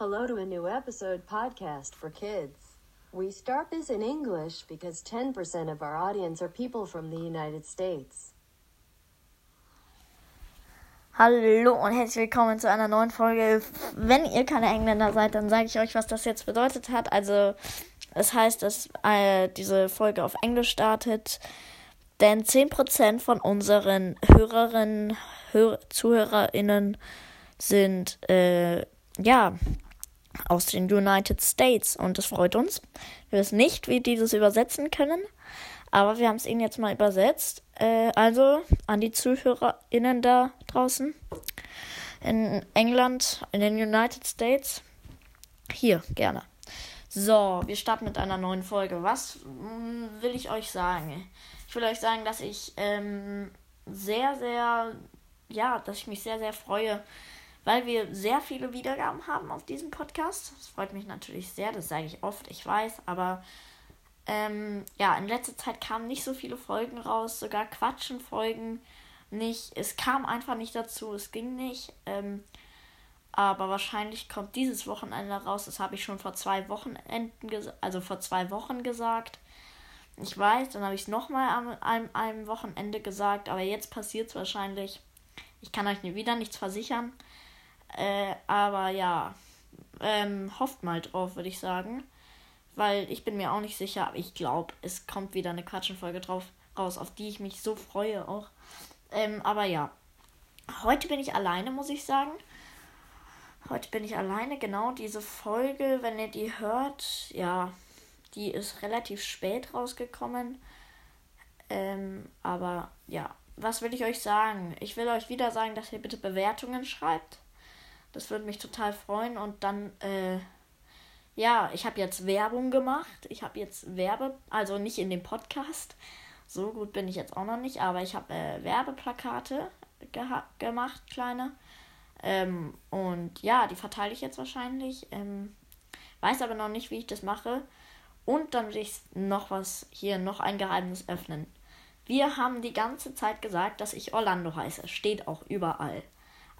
Hello to a new episode podcast for kids. We start this in English because 10% of our audience are people from the United States. Hallo und herzlich willkommen zu einer neuen Folge. Wenn ihr keine Engländer seid, dann sage ich euch, was das jetzt bedeutet hat. Also, es heißt, dass äh, diese Folge auf Englisch startet, denn 10% von unseren Hörerinnen, Hör ZuhörerInnen sind, äh, ja, aus den United States und das freut uns. Wir wissen nicht, wie die das übersetzen können, aber wir haben es ihnen jetzt mal übersetzt. Äh, also an die ZuhörerInnen da draußen in England, in den United States. Hier, gerne. So, wir starten mit einer neuen Folge. Was mm, will ich euch sagen? Ich will euch sagen, dass ich ähm, sehr, sehr, ja, dass ich mich sehr, sehr freue, weil wir sehr viele Wiedergaben haben auf diesem Podcast. Das freut mich natürlich sehr, das sage ich oft, ich weiß, aber ähm, ja, in letzter Zeit kamen nicht so viele Folgen raus, sogar Quatschen-Folgen nicht. Es kam einfach nicht dazu, es ging nicht. Ähm, aber wahrscheinlich kommt dieses Wochenende raus. Das habe ich schon vor zwei Wochenenden, also vor zwei Wochen gesagt. Ich weiß, dann habe ich es nochmal am einem, einem Wochenende gesagt, aber jetzt passiert es wahrscheinlich. Ich kann euch wieder nichts versichern. Äh, aber ja, ähm, hofft mal drauf, würde ich sagen. Weil ich bin mir auch nicht sicher, aber ich glaube, es kommt wieder eine Quatschenfolge drauf raus, auf die ich mich so freue auch. Ähm, aber ja, heute bin ich alleine, muss ich sagen. Heute bin ich alleine, genau diese Folge, wenn ihr die hört, ja, die ist relativ spät rausgekommen. Ähm, aber ja, was will ich euch sagen? Ich will euch wieder sagen, dass ihr bitte Bewertungen schreibt. Das würde mich total freuen. Und dann, äh, ja, ich habe jetzt Werbung gemacht. Ich habe jetzt Werbe, also nicht in dem Podcast. So gut bin ich jetzt auch noch nicht, aber ich habe äh, Werbeplakate gemacht, kleine. Ähm, und ja, die verteile ich jetzt wahrscheinlich. Ähm, weiß aber noch nicht, wie ich das mache. Und dann will ich noch was hier, noch ein Geheimnis öffnen. Wir haben die ganze Zeit gesagt, dass ich Orlando heiße. Steht auch überall.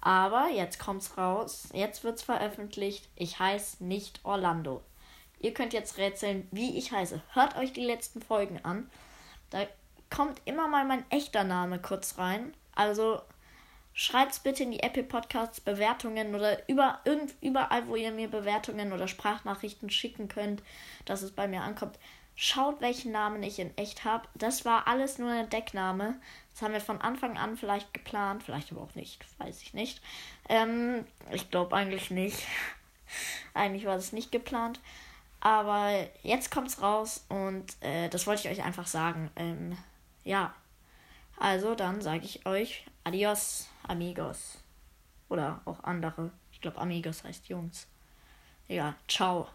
Aber jetzt kommt's raus, jetzt wird's veröffentlicht. Ich heiße nicht Orlando. Ihr könnt jetzt rätseln, wie ich heiße. Hört euch die letzten Folgen an. Da kommt immer mal mein echter Name kurz rein. Also schreibt's bitte in die Apple Podcasts Bewertungen oder über, überall, wo ihr mir Bewertungen oder Sprachnachrichten schicken könnt, dass es bei mir ankommt. Schaut, welchen Namen ich in echt habe. Das war alles nur ein Deckname. Das haben wir von Anfang an vielleicht geplant, vielleicht aber auch nicht, weiß ich nicht. Ähm, ich glaube eigentlich nicht. eigentlich war es nicht geplant. Aber jetzt kommt es raus und äh, das wollte ich euch einfach sagen. Ähm, ja. Also dann sage ich euch Adios, amigos. Oder auch andere. Ich glaube, amigos heißt Jungs. Ja, ciao.